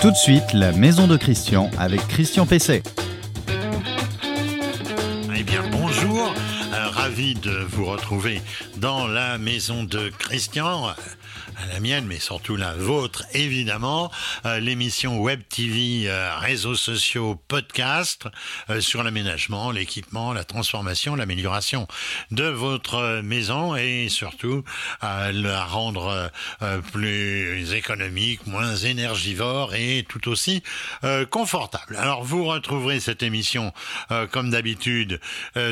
Tout de suite, la maison de Christian avec Christian Pesset. Eh bien, bonjour. Euh, ravi de vous retrouver dans la maison de Christian à la mienne, mais surtout la vôtre, évidemment. Euh, l'émission Web TV, euh, réseaux sociaux, podcast euh, sur l'aménagement, l'équipement, la transformation, l'amélioration de votre maison et surtout la rendre plus économique, moins énergivore et tout aussi confortable. Alors vous retrouverez cette émission comme d'habitude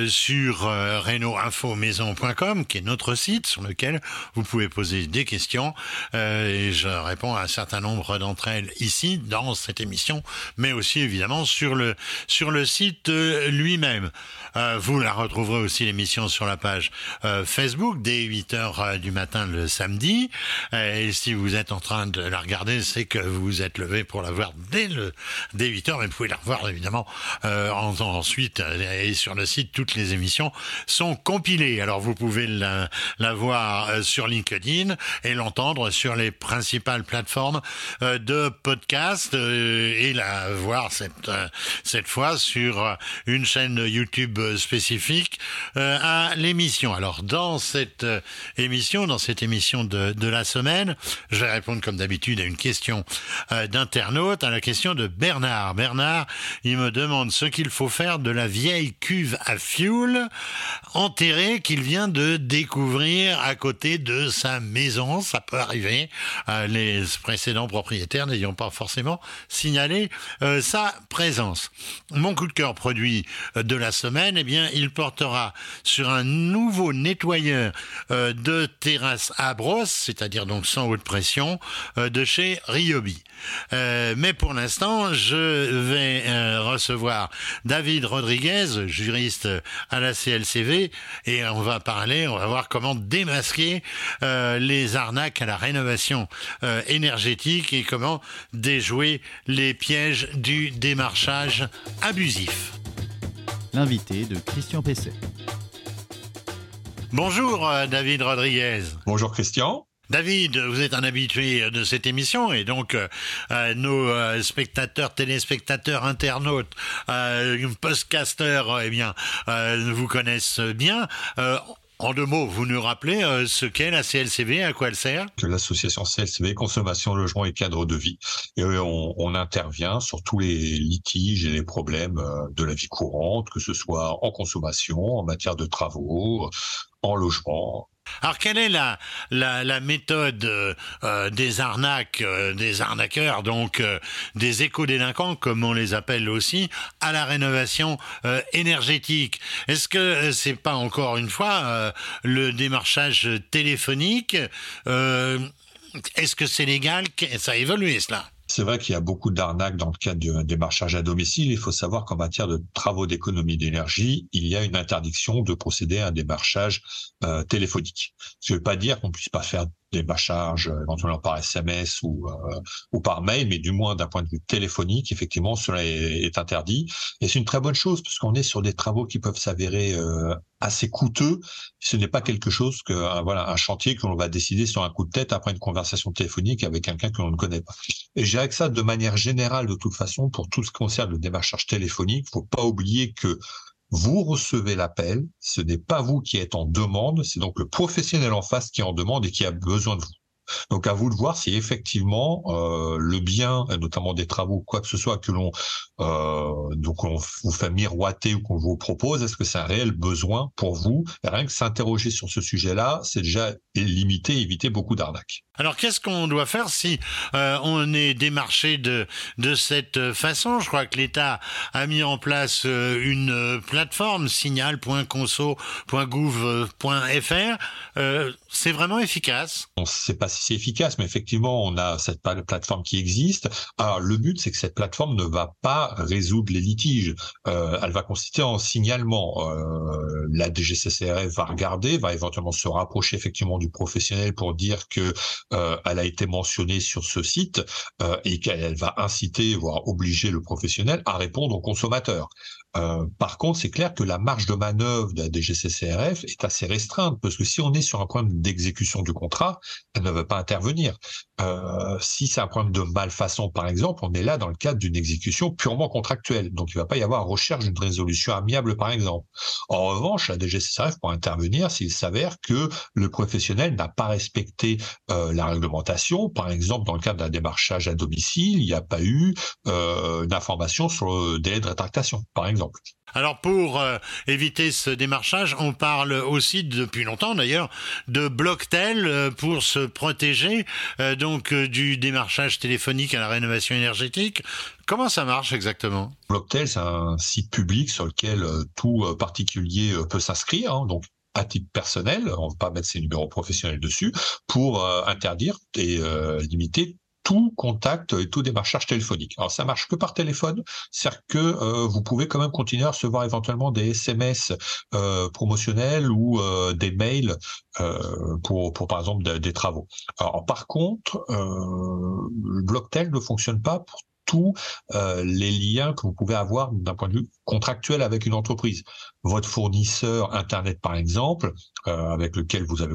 sur reno-info-maison.com qui est notre site sur lequel vous pouvez poser des questions euh, et je réponds à un certain nombre d'entre elles ici dans cette émission, mais aussi évidemment sur le sur le site euh, lui-même. Euh, vous la retrouverez aussi l'émission sur la page Facebook dès 8 heures du matin le samedi. et si vous êtes en train de la regarder, c'est que vous vous êtes levé pour la voir dès le dès 8 heures. Mais vous pouvez la revoir évidemment ensuite et sur le site toutes les émissions sont compilées. Alors vous pouvez la voir sur LinkedIn et l'entendre sur les principales plateformes euh, de podcast euh, et la voir cette euh, cette fois sur une chaîne YouTube spécifique à l'émission. Alors dans cette émission, dans cette émission de, de la semaine, je vais répondre comme d'habitude à une question d'internaute, à la question de Bernard. Bernard, il me demande ce qu'il faut faire de la vieille cuve à fuel enterrée qu'il vient de découvrir à côté de sa maison. Ça peut arriver, euh, les précédents propriétaires n'ayant pas forcément signalé euh, sa présence. Mon coup de cœur produit euh, de la semaine, eh bien, il portera sur un nouveau nettoyeur de terrasse à brosse, c'est-à-dire donc sans haute pression, de chez Ryobi. mais pour l'instant, je vais recevoir David Rodriguez, juriste à la CLCV, et on va parler, on va voir comment démasquer les arnaques à la rénovation euh, énergétique et comment déjouer les pièges du démarchage abusif. L'invité de Christian Pesset. Bonjour euh, David Rodriguez. Bonjour Christian. David, vous êtes un habitué de cette émission et donc euh, nos spectateurs, téléspectateurs, internautes, podcasters, eh bien, vous connaissent bien. En deux mots, vous nous rappelez euh, ce qu'est la CLCV, à quoi elle sert? Que l'association CLCV, Consommation, Logement et Cadre de Vie. Et euh, on, on, intervient sur tous les litiges et les problèmes euh, de la vie courante, que ce soit en consommation, en matière de travaux, en logement, alors quelle est la, méthode euh, des arnaques, euh, des arnaqueurs, donc euh, des éco-délinquants, comme on les appelle aussi, à la rénovation énergétique? Est-ce que c'est pas encore une fois le démarchage téléphonique Est-ce que c'est légal? Ça a évolué cela? C'est vrai qu'il y a beaucoup d'arnaques dans le cadre du démarchage à domicile. Il faut savoir qu'en matière de travaux d'économie d'énergie, il y a une interdiction de procéder à un démarchage euh, téléphonique. Ce ne veut pas dire qu'on puisse pas faire des charges euh, éventuellement par SMS ou, euh, ou par mail, mais du moins d'un point de vue téléphonique, effectivement, cela est, interdit. Et c'est une très bonne chose, parce qu'on est sur des travaux qui peuvent s'avérer euh, assez coûteux. Ce n'est pas quelque chose que voilà un chantier que l'on va décider sur un coup de tête après une conversation téléphonique avec quelqu'un que l'on ne connaît pas. Et j'ai que ça de manière générale, de toute façon, pour tout ce qui concerne le démarchage téléphonique, faut pas oublier que vous recevez l'appel, ce n'est pas vous qui êtes en demande, c'est donc le professionnel en face qui est en demande et qui a besoin de vous. Donc à vous de voir si effectivement euh, le bien, notamment des travaux, quoi que ce soit que l'on euh, donc on vous fait miroiter ou qu'on vous propose, est-ce que c'est un réel besoin pour vous? Rien que s'interroger sur ce sujet-là, c'est déjà limiter, éviter beaucoup d'arnaques. Alors qu'est-ce qu'on doit faire si euh, on est démarché de de cette façon? Je crois que l'État a mis en place une plateforme signal.conso.gouv.fr. Euh, c'est vraiment efficace? On ne sait pas si c'est efficace, mais effectivement, on a cette plateforme qui existe. Alors le but, c'est que cette plateforme ne va pas résoudre les litiges. elle va consister en signalement. la DGCCRF va regarder, va éventuellement se rapprocher effectivement du professionnel pour dire que euh, elle a été mentionnée sur ce site euh, et qu'elle va inciter, voire obliger le professionnel à répondre au consommateur. Euh, par contre, c'est clair que la marge de manœuvre de la DGCCRF est assez restreinte parce que si on est sur un problème d'exécution du contrat, elle ne veut pas intervenir. Euh, si c'est un problème de malfaçon, par exemple, on est là dans le cadre d'une exécution purement contractuelle. Donc, il ne va pas y avoir recherche d'une résolution amiable, par exemple. En revanche, la DGCCRF pourra intervenir s'il s'avère que le professionnel n'a pas respecté euh, la réglementation. Par exemple, dans le cadre d'un démarchage à domicile, il n'y a pas eu euh, d'information sur le délai de rétractation, par exemple. Alors pour euh, éviter ce démarchage, on parle aussi depuis longtemps d'ailleurs de Blocktel euh, pour se protéger euh, donc du démarchage téléphonique à la rénovation énergétique. Comment ça marche exactement? Blocktel, c'est un site public sur lequel tout particulier peut s'inscrire. Hein, donc à titre personnel, on ne va pas mettre ses numéros professionnels dessus, pour interdire et limiter tout contact et tout démarchage téléphonique. Alors ça marche que par téléphone, c'est-à-dire que euh, vous pouvez quand même continuer à recevoir éventuellement des SMS euh, promotionnels ou euh, des mails pour, pour par exemple des travaux. Alors par contre, le Blocktel ne fonctionne pas pour tous euh, les liens que vous pouvez avoir d'un point de vue contractuel avec une entreprise. Votre fournisseur Internet, par exemple, euh, avec lequel vous avez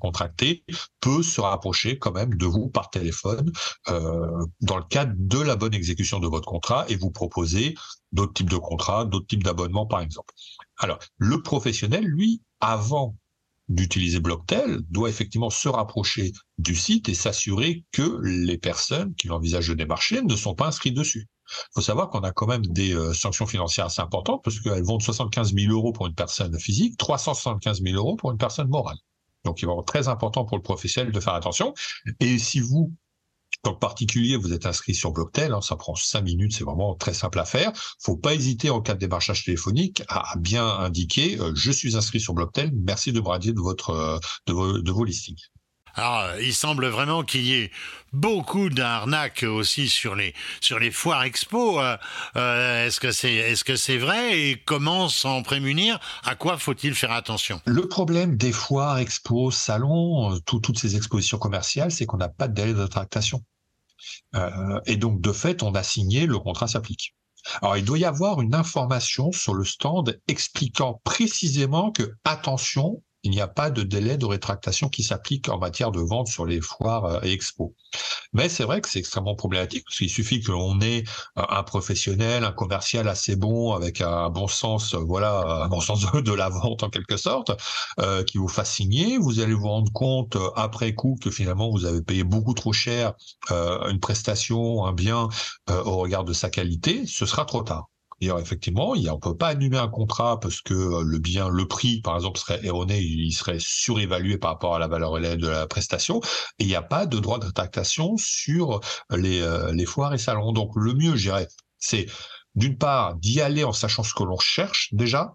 contracté, peut se rapprocher quand même de vous par téléphone euh, dans le cadre de la bonne exécution de votre contrat et vous proposer d'autres types de contrats, d'autres types d'abonnements, par exemple. Alors, le professionnel, lui, avant d'utiliser Blocktel doit effectivement se rapprocher du site et s'assurer que les personnes qui l'envisagent de démarcher ne sont pas inscrites dessus. Il faut savoir qu'on a quand même des euh, sanctions financières assez importantes parce qu'elles vont de 75 000 euros pour une personne physique, 375 000 euros pour une personne morale. Donc, il va être très important pour le professionnel de faire attention. Et si vous, tant particulier, vous êtes inscrit sur Blocktel, hein, ça prend cinq minutes, c'est vraiment très simple à faire. Faut pas hésiter en cas de démarchage téléphonique à bien indiquer euh, je suis inscrit sur Blocktel, merci de me de votre euh, de vos listings. Alors, il semble vraiment qu'il y ait beaucoup d'arnaques aussi sur les sur les foires expo. Euh, est-ce que c'est est-ce vrai et comment s'en prémunir? À quoi faut-il faire attention? Le problème des foires expos, salons, toutes ces expositions commerciales, c'est qu'on n'a pas de délai de tractation. Euh, et donc, de fait, on a signé, le contrat s'applique. Alors, il doit y avoir une information sur le stand expliquant précisément que, attention, il n'y a pas de délai de rétractation qui s'applique en matière de vente sur les foires euh, et expos. Mais c'est vrai que c'est extrêmement problématique parce qu'il suffit que l'on ait euh, un professionnel, un commercial assez bon avec un bon sens, euh, voilà, un bon sens de la vente en quelque sorte, qui vous fasse signer. Vous allez vous rendre compte après coup que finalement vous avez payé beaucoup trop cher une prestation, un bien au regard de sa qualité. Ce sera trop tard effectivement, il, on peut pas annuler un contrat parce que euh, le bien, le prix, par exemple, serait erroné, il serait surévalué par rapport à la valeur de la prestation. Et il n'y a pas de droit de rétractation sur les, euh, les foires et salons. Donc, le mieux, je dirais, c'est d'une part d'y aller en sachant ce que l'on cherche déjà,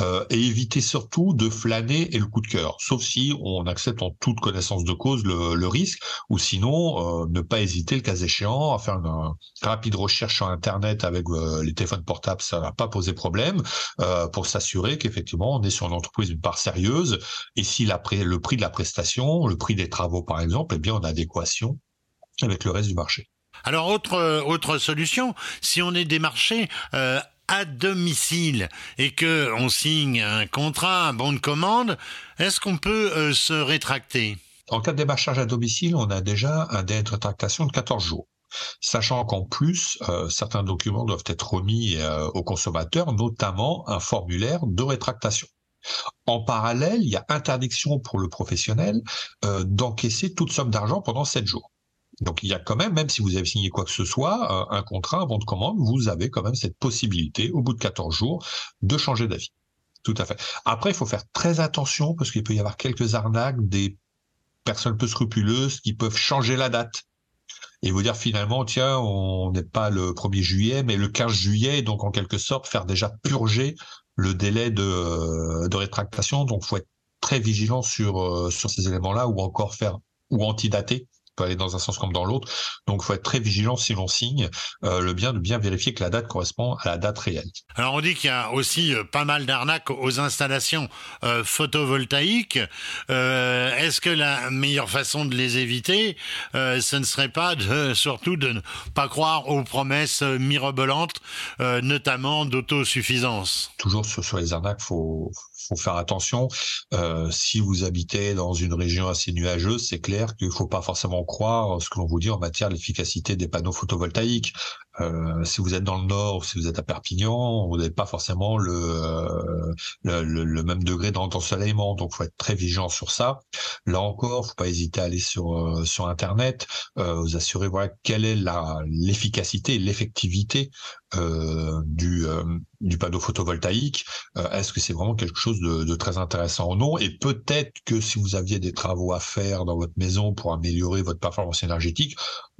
euh, et éviter surtout de flâner et le coup de cœur, sauf si on accepte en toute connaissance de cause le, risque, ou sinon euh, ne pas hésiter le cas échéant à faire une, rapide recherche sur Internet avec euh, les téléphones portables, ça va pas poser problème, pour s'assurer qu'effectivement on est sur une entreprise d'une part sérieuse, et si la, le prix de la prestation, le prix des travaux par exemple, est bien en adéquation avec le reste du marché. Alors autre autre solution, si on est démarché euh, à domicile et que on signe un contrat, un bon de commande, est-ce qu'on peut euh, se rétracter? En cas de démarchage à domicile, on a déjà un délai de rétractation de 14 jours. Sachant qu'en plus, euh, certains documents doivent être remis euh, aux consommateurs, notamment un formulaire de rétractation. En parallèle, il y a interdiction pour le professionnel d'encaisser toute somme d'argent pendant 7 jours. Donc il y a quand même, même si vous avez signé quoi que ce soit, euh, un contrat, un de commande, vous avez quand même cette possibilité, au bout de 14 jours, de changer d'avis. Tout à fait. Après, il faut faire très attention parce qu'il peut y avoir quelques arnaques, des personnes peu scrupuleuses qui peuvent changer la date et vous dire finalement, tiens, on n'est pas le 1er juillet, mais le 15 juillet, donc en quelque sorte faire déjà purger le délai de, de rétractation. Donc, faut être très vigilant sur, euh, sur ces éléments-là ou encore faire ou antidater peut aller dans un sens comme dans l'autre. Donc, il faut être très vigilant si l'on signe euh, le bien de bien vérifier que la date correspond à la date réelle. Alors, on dit qu'il y a aussi euh, pas mal d'arnaques aux installations euh, photovoltaïques. Est-ce que la meilleure façon de les éviter, ce ne serait pas de, surtout de ne pas croire aux promesses mirobolantes, notamment d'autosuffisance? Toujours sur, sur les arnaques, faut faut faire attention. Euh, si vous habitez dans une région assez nuageuse, c'est clair qu'il faut pas forcément croire ce que l'on vous dit en matière d'efficacité des panneaux photovoltaïques. Euh, si vous êtes dans le nord, si vous êtes à Perpignan, vous n'avez pas forcément le, le, le, même degré d'ensoleillement, donc faut être très vigilant sur ça. Là encore, faut pas hésiter à aller sur euh, sur internet, euh, vous assurer voilà quelle est l'efficacité, l'effectivité euh, du du panneau photovoltaïque. Est-ce que c'est vraiment quelque chose de, de très intéressant ou non? Et peut-être que si vous aviez des travaux à faire dans votre maison pour améliorer votre performance énergétique,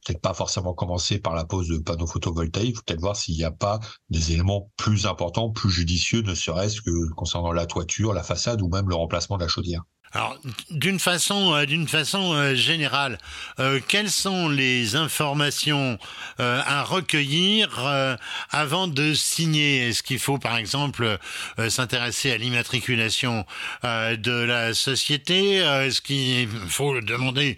peut-être pas forcément commencer par la pose de panneaux photovoltaïques, peut-être voir s'il n'y a pas des éléments plus importants, plus judicieux, ne serait-ce que concernant la toiture, la façade ou même le remplacement de la chaudière. Alors, d'une façon, euh, d'une façon euh, générale, euh, quelles sont les informations à recueillir avant de signer? Est-ce qu'il faut, par exemple, s'intéresser à l'immatriculation de la société? Est-ce qu'il faut demander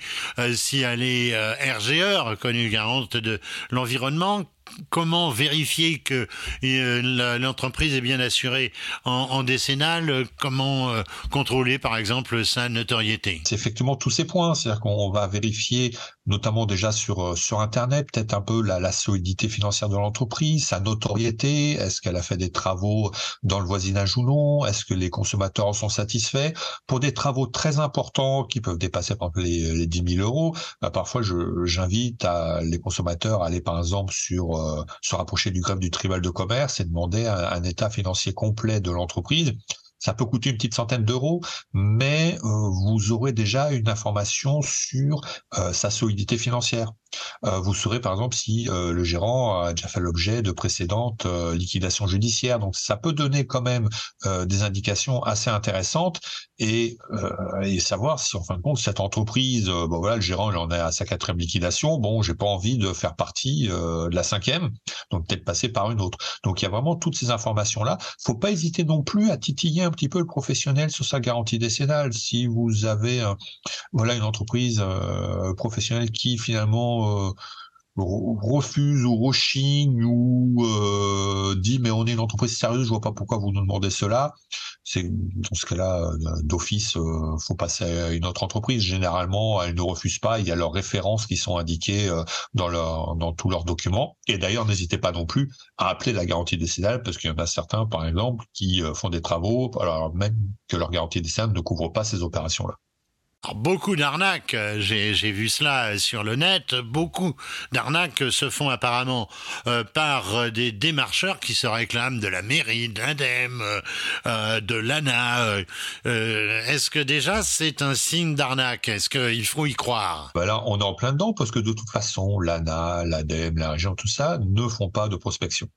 si elle est RGE, reconnue garante de l'environnement? Comment vérifier que euh, l'entreprise est bien assurée en, décennale? Comment euh, contrôler, par exemple, sa notoriété? C'est effectivement tous ces points. C'est-à-dire qu'on va vérifier notamment déjà sur euh, sur internet peut-être un peu la, la solidité financière de l'entreprise, sa notoriété, est-ce qu'elle a fait des travaux dans le voisinage ou non, est-ce que les consommateurs en sont satisfaits? Pour des travaux très importants qui peuvent dépasser par exemple les, les 10 000 euros. Bah, parfois, j'invite les consommateurs à aller par exemple sur euh, se rapprocher du greffe du tribunal de commerce et demander un, un état financier complet de l'entreprise ça peut coûter une petite centaine d'euros, mais euh, vous aurez déjà une information sur euh, sa solidité financière. Euh, vous saurez par exemple si le gérant a déjà fait l'objet de précédentes liquidations judiciaires. Donc ça peut donner quand même des indications assez intéressantes et, savoir si en fin de compte cette entreprise, bon voilà, le gérant en est à sa quatrième liquidation. Bon, j'ai pas envie de faire partie de la cinquième, donc peut-être passer par une autre. Donc il y a vraiment toutes ces informations là. Faut pas hésiter non plus à titiller un petit peu le professionnel sur sa garantie décennale. Si vous avez voilà une entreprise professionnelle qui finalement euh, refuse ou rechigne ou euh, dit mais on est une entreprise sérieuse, je vois pas pourquoi vous nous demandez cela. C'est dans ce cas-là euh, d'office, faut passer à une autre entreprise. Généralement, elles ne refusent pas. Il y a leurs références qui sont indiquées dans leur dans tous leurs documents. Et d'ailleurs, n'hésitez pas non plus à appeler la garantie décennale parce qu'il y en a certains, par exemple, qui font des travaux alors même que leur garantie décennale ne couvre pas ces opérations-là beaucoup d'arnaques, euh, j'ai vu cela sur le net, beaucoup d'arnaques se font apparemment euh, par euh, des démarcheurs qui se réclament de la mairie, de l'ADEME, de l'ANA. Est-ce que déjà c'est un signe d'arnaque? Est-ce qu'il faut y croire? Bah Là, on est en plein dedans parce que de toute façon, l'ANA, l'ADEME, la région, tout ça ne font pas de prospection.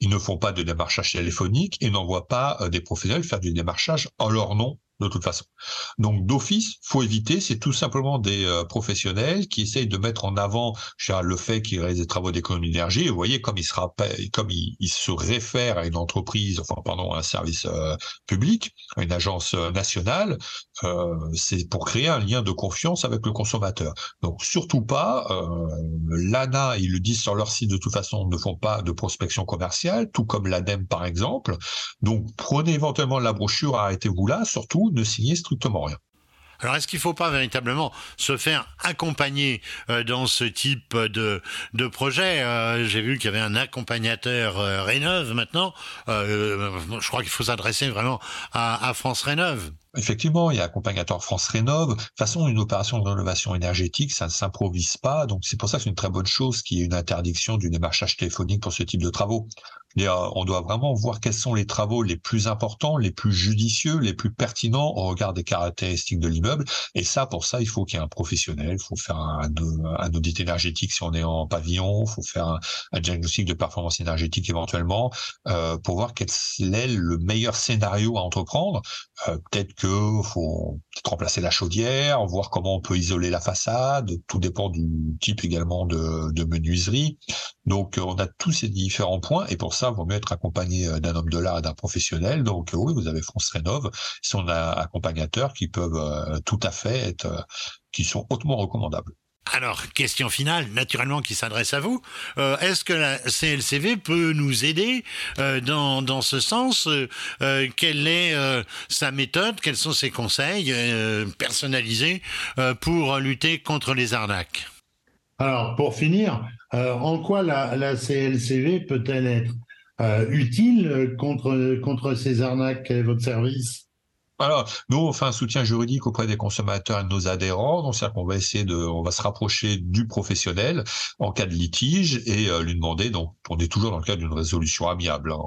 Ils ne font pas de démarchage téléphonique et n'envoient pas des professionnels faire du démarchage en leur nom de toute façon. Donc d'office, faut éviter, c'est tout simplement des euh, professionnels qui essayent de mettre en avant le fait qu'ils réalisent des travaux d'économie d'énergie. Vous voyez, comme ils se comme ils, se réfèrent à une entreprise, enfin pardon, à un service euh, public, à une agence euh, nationale, c'est pour créer un lien de confiance avec le consommateur. Donc surtout pas, l'ANA, ils le disent sur leur site de toute façon, ne font pas de prospection commerciale, tout comme l'ADEME par exemple. Donc prenez éventuellement la brochure, arrêtez-vous là, surtout ne signer strictement rien. Alors, est-ce qu'il ne faut pas véritablement se faire accompagner euh, dans ce type de, de projet? Euh, J'ai vu qu'il y avait un accompagnateur euh, Rénov maintenant. je crois qu'il faut s'adresser vraiment à, à France Rénov. Effectivement, il y a accompagnateur France Rénov. De toute façon, une opération de rénovation énergétique, ça ne s'improvise pas. Donc, c'est pour ça que c'est une très bonne chose qu'il y ait une interdiction du démarchage téléphonique pour ce type de travaux. On doit vraiment voir quels sont les travaux les plus importants, les plus judicieux, les plus pertinents au regard des caractéristiques de l'immeuble. Et ça, pour ça, il faut qu'il y ait un professionnel. Il faut faire un, audit énergétique si on est en pavillon. Il faut faire un, diagnostic de performance énergétique éventuellement euh, pour voir quel est le meilleur scénario à entreprendre. Euh, peut-être que faut peut-être remplacer la chaudière, voir comment on peut isoler la façade. Tout dépend du type également de, menuiserie. Donc, on a tous ces différents points et pour ça, il vaut mieux être accompagné d'un homme de l'art et d'un professionnel. Donc, oui, vous avez France Rénov, son accompagnateurs qui peuvent tout à fait être, qui sont hautement recommandables. Alors, question finale, naturellement, qui s'adresse à vous. Euh, est-ce que la CLCV peut nous aider euh, dans, dans ce sens euh, Quelle est sa méthode Quels sont ses conseils personnalisés pour lutter contre les arnaques? Alors, pour finir, en quoi la, CLCV peut-elle être utile contre, contre ces arnaques? Quel votre service? Alors, nous, on fait un soutien juridique auprès des consommateurs et de nos adhérents. Donc, c'est-à-dire qu'on va essayer de, on va se rapprocher du professionnel en cas de litige et euh, lui demander. Donc, on est toujours dans le cadre d'une résolution amiable. Hein.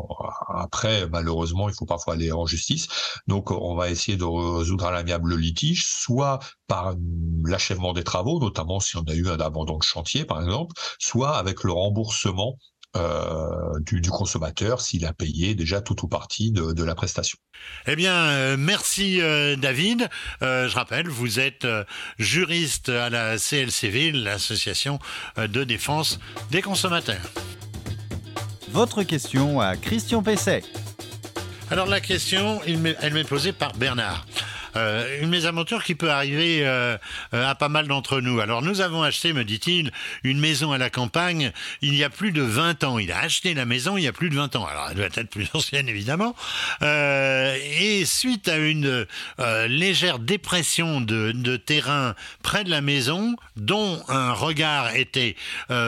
Après, malheureusement, il faut parfois aller en justice. Donc, on va essayer de résoudre à l'amiable le litige, soit par l'achèvement des travaux, notamment si on a eu un abandon de chantier, par exemple, soit avec le remboursement euh, du, consommateur s'il a payé déjà tout ou partie de, la prestation. Eh bien, euh, merci euh, David. je rappelle, vous êtes juriste à la CLCV, l'association de défense des consommateurs. Votre question à Christian Pesset. Alors la question, elle m'est posée par Bernard. Euh, une mésaventure qui peut arriver euh, euh, à pas mal d'entre nous. Alors nous avons acheté, me dit-il, une maison à la campagne il y a plus de 20 ans. Il a acheté la maison il y a plus de 20 ans. Alors elle doit être plus ancienne évidemment. et suite à une légère dépression de, de, terrain près de la maison, dont un regard était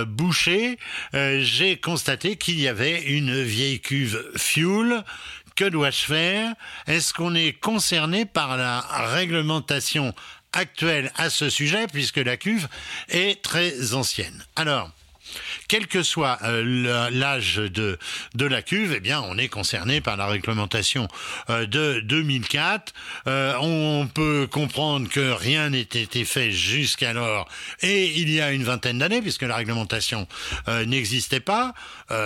bouché, j'ai constaté qu'il y avait une vieille cuve fuel que dois-je faire? Est-ce qu'on est concerné par la réglementation actuelle à ce sujet, puisque la cuve est très ancienne? Alors, quel que soit euh, l'âge de, de la cuve, eh bien, on est concerné par la réglementation euh, de 2004. Euh, on peut comprendre que rien n'était été fait jusqu'alors, et il y a une vingtaine d'années, puisque la réglementation n'existait pas.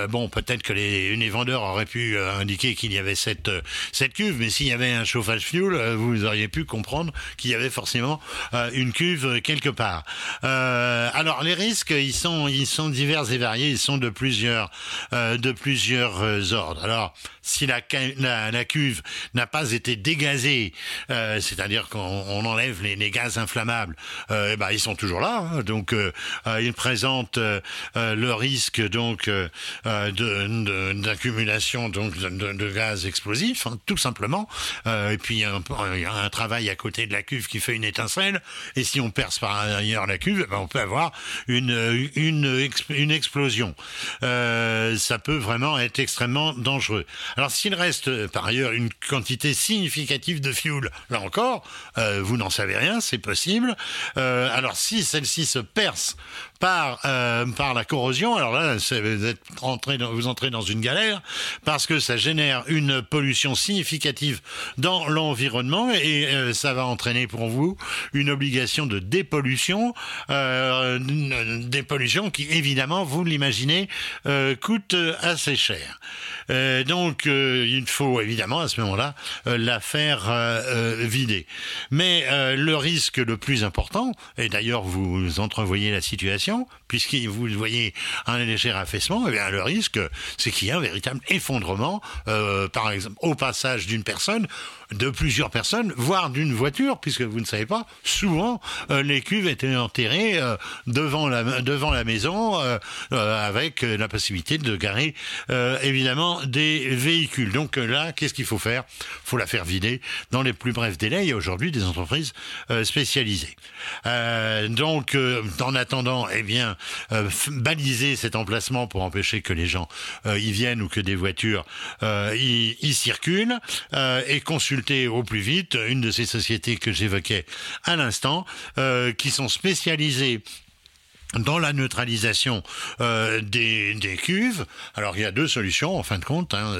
bon, peut-être que les, les, vendeurs auraient pu indiquer qu'il y avait cette, cette cuve, mais s'il y avait un chauffage fuel, vous auriez pu comprendre qu'il y avait forcément une cuve quelque part. alors, les risques, ils sont, ils sont divers variés, ils sont de plusieurs, euh, de plusieurs euh, ordres. Alors, si la, cuve n'a pas été dégazée, euh, c'est-à-dire qu'on enlève les, gaz inflammables, eh ben, ils sont toujours là. Hein. donc, ils présentent le risque donc d'accumulation de, donc de, de, gaz explosifs, hein, tout simplement. et puis, il y, a un, travail à côté de la cuve qui fait une étincelle. Et si on perce par ailleurs la cuve, eh ben, on peut avoir une, une, une explosion. Euh, ça peut vraiment être extrêmement dangereux. Alors s'il reste euh, par ailleurs une quantité significative de fuel, là encore, euh, vous n'en savez rien, c'est possible. alors si celle-ci se perce par par la corrosion, alors là vous entrez dans une galère parce que ça génère une pollution significative dans l'environnement et ça va entraîner pour vous une obligation de dépollution, dépollution qui évidemment vous l'imaginez, euh, coûte assez cher. Euh, donc, euh, il faut évidemment à ce moment-là la faire vider. Mais le risque le plus important, et d'ailleurs vous entrevoyez la situation, puisque vous voyez un léger affaissement, eh le risque, c'est qu'il y a un véritable effondrement, par exemple, au passage d'une personne de plusieurs personnes, voire d'une voiture, puisque vous ne savez pas, souvent les cuves étaient enterrées devant la devant la maison euh, avec la possibilité de garer euh, évidemment des véhicules. Donc euh, là, qu'est-ce qu'il faut faire? Il faut la faire vider dans les plus brefs délais. Il y a aujourd'hui des entreprises spécialisées. donc, en attendant, eh bien, baliser cet emplacement pour empêcher que les gens y viennent ou que des voitures y, y, circulent et consulter au plus vite une de ces sociétés que j'évoquais à l'instant, qui sont spécialisées dans la neutralisation euh, des, cuves. Alors il y a deux solutions en fin de compte. Hein.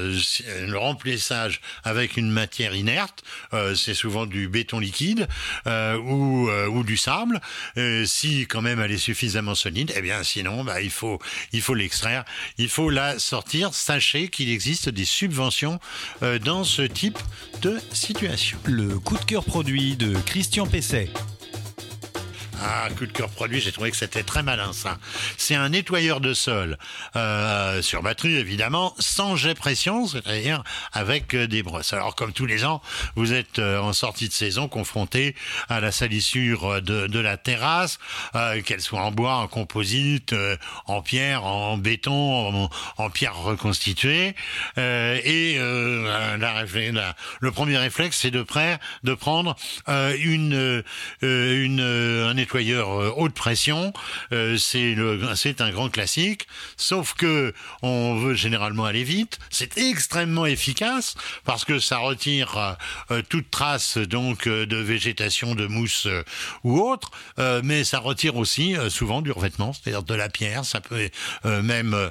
Le remplissage avec une matière inerte, euh, c'est souvent du béton liquide euh, ou, euh, du sable. Euh, si quand même elle est suffisamment solide, eh bien sinon bah, il faut il faut l'extraire, il faut la sortir. Sachez qu'il existe des subventions euh, dans ce type de situation. Le coup de cœur produit de Christian Pesset. Ah, coup de produit, j'ai trouvé que c'était très malin ça. C'est un nettoyeur de sol euh, sur batterie évidemment, sans jet pression, c'est-à-dire avec euh, des brosses. Alors comme tous les ans, vous êtes euh, en sortie de saison confronté à la salissure de, de la terrasse, euh, qu'elle soit en bois, en composite, euh, en pierre, en béton, en, en pierre reconstituée. Euh, et la, la, le premier réflexe, c'est de, de prendre une, une, un nettoyeur nettoyeur haute pression. Euh, c'est un grand classique, sauf que on veut généralement aller vite. C'est extrêmement efficace parce que ça retire euh, toute trace donc euh, de végétation, de mousse euh, ou autre, euh, mais ça retire aussi souvent du revêtement, c'est-à-dire de la pierre. Ça peut même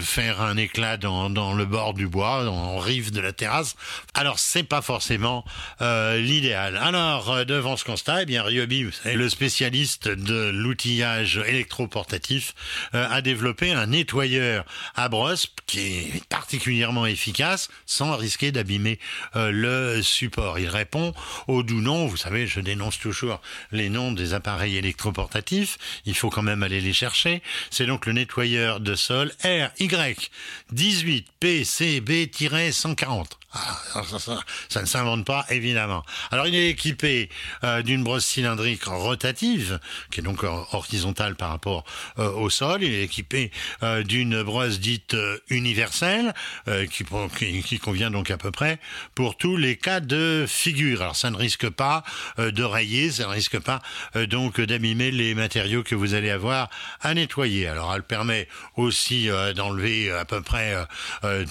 faire un éclat dans, le bord du bois, en rive de la terrasse. Alors c'est pas forcément l'idéal. Alors devant ce constat, eh bien Ryobi, le spécialiste de l'outillage électroportatif, euh, a développé un nettoyeur à brosse qui est particulièrement efficace sans risquer d'abîmer euh, le support. Il répond au doux nom. Vous savez, je dénonce toujours les noms des appareils électroportatifs. Il faut quand même aller les chercher. C'est donc le nettoyeur de sol RY 18 PCB-140. Ah, ça, ne s'invente pas, évidemment. Alors, il est équipé euh, d'une brosse cylindrique rotative, qui est donc horizontale par rapport euh, au sol. Il est équipé euh, d'une brosse dite euh, universelle, qui, qui, qui, convient donc à peu près pour tous les cas de figure. Alors, ça ne risque pas de rayer, ça ne risque pas donc d'abîmer les matériaux que vous allez avoir à nettoyer. Alors, elle permet aussi d'enlever à peu près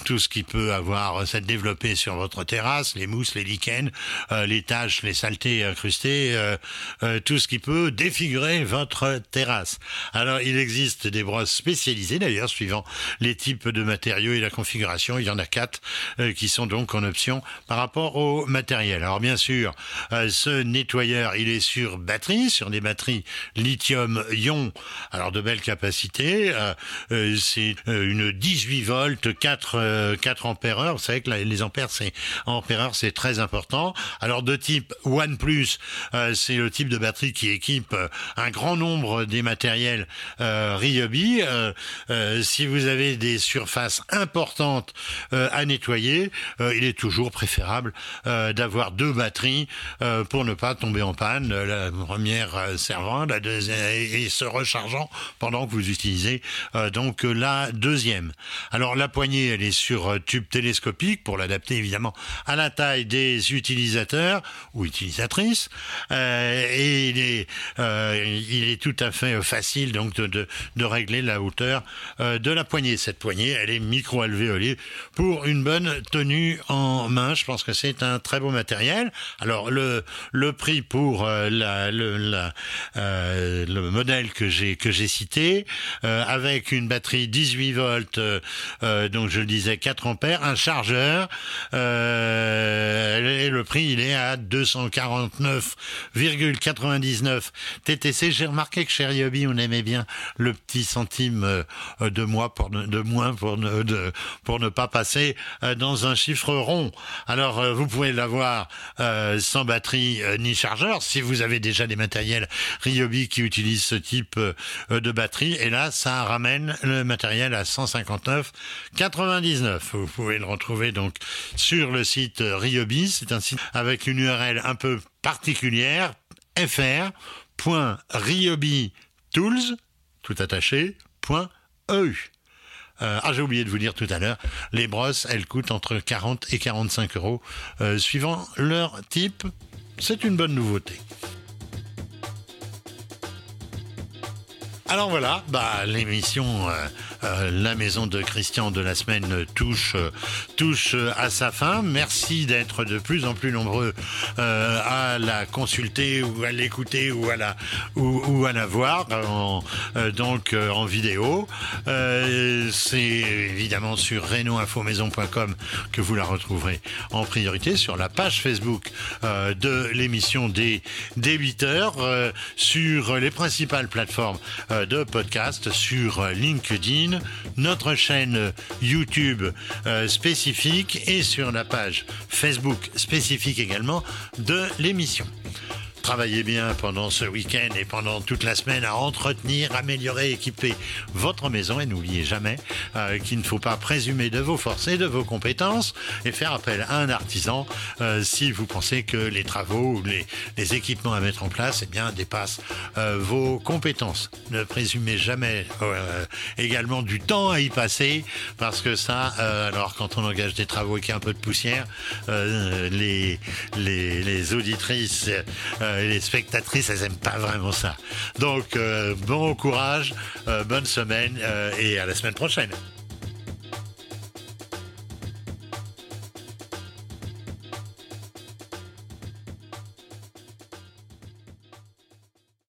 tout ce qui peut avoir cette développé sur votre terrasse, les mousses, les lichens, les taches, les saletés incrustées, tout ce peut défigurer votre terrasse. Alors, il existe des brosses spécialisées, d'ailleurs, suivant les types de matériaux et la configuration. Il y en a quatre euh, qui sont donc en option par rapport au matériel. Alors, bien sûr, euh, ce nettoyeur, il est sur batterie, sur des batteries lithium-ion, alors de belles capacités. Euh, c'est une 18 volts, 4, 4 ampères heure. Vous savez que les ampères c'est ampères c'est très important. Alors de type OnePlus, c'est le type de batterie qui équipe euh, un grand nombre des matériels euh, Ryobi. Euh, si vous avez des surfaces importantes à nettoyer, il est toujours préférable d'avoir deux batteries pour ne pas tomber en panne. La première servant, la deuxième et se rechargeant pendant que vous utilisez donc la deuxième. Alors la poignée, elle est sur tube télescopique pour l'adapter évidemment à la taille des utilisateurs ou utilisatrices. Et euh, il est tout à fait facile donc de, régler la hauteur euh, de la poignée. Cette poignée, elle est micro-alvéolée pour une bonne tenue en main. Je pense que c'est un très beau matériel. Alors le, prix pour euh, la, le, la, le modèle que j'ai cité, avec une batterie 18 volts, donc je le disais 4 ampères, un chargeur, et le prix, il est à 249,99 TTC. J'ai remarqué que chez Ryobi, on aimait bien le petit centime euh, de moins pour ne, pour ne pas passer euh, dans un chiffre rond. Alors, euh, vous pouvez l'avoir sans batterie ni chargeur si vous avez déjà des matériels Ryobi qui utilisent ce type de batterie. Et là, ça ramène le matériel à 159,99. Vous pouvez le retrouver donc sur le site Ryobi. C'est un site avec une URL un peu particulière, fr.ryobitools, tout attaché, .eu. Euh, ah, j'ai oublié de vous dire tout à l'heure, les brosses, elles coûtent entre 40 et 45 euros, euh, suivant leur type. C'est une bonne nouveauté. Alors voilà, bah, l'émission euh, euh, La Maison de Christian de la semaine touche, euh, touche à sa fin. Merci d'être de plus en plus nombreux à la consulter ou à l'écouter ou à la ou, à la voir en, donc en vidéo. C'est évidemment sur renoinfomaison.com que vous la retrouverez en priorité sur la page Facebook de l'émission des, des 8 heures sur les principales plateformes de podcast sur LinkedIn, notre chaîne YouTube euh, spécifique et sur la page Facebook spécifique également de l'émission. Travaillez bien pendant ce week-end et pendant toute la semaine à entretenir, améliorer, équiper votre maison et n'oubliez jamais euh, qu'il ne faut pas présumer de vos forces et de vos compétences et faire appel à un artisan euh, si vous pensez que les travaux ou les, équipements à mettre en place eh bien, dépassent euh, vos compétences. Ne présumez jamais également du temps à y passer parce que ça, alors quand on engage des travaux et qu'il y a un peu de poussière, les, les, les auditrices euh, les spectatrices, elles aiment pas vraiment ça. Donc, euh, bon courage, euh, bonne semaine et à la semaine prochaine.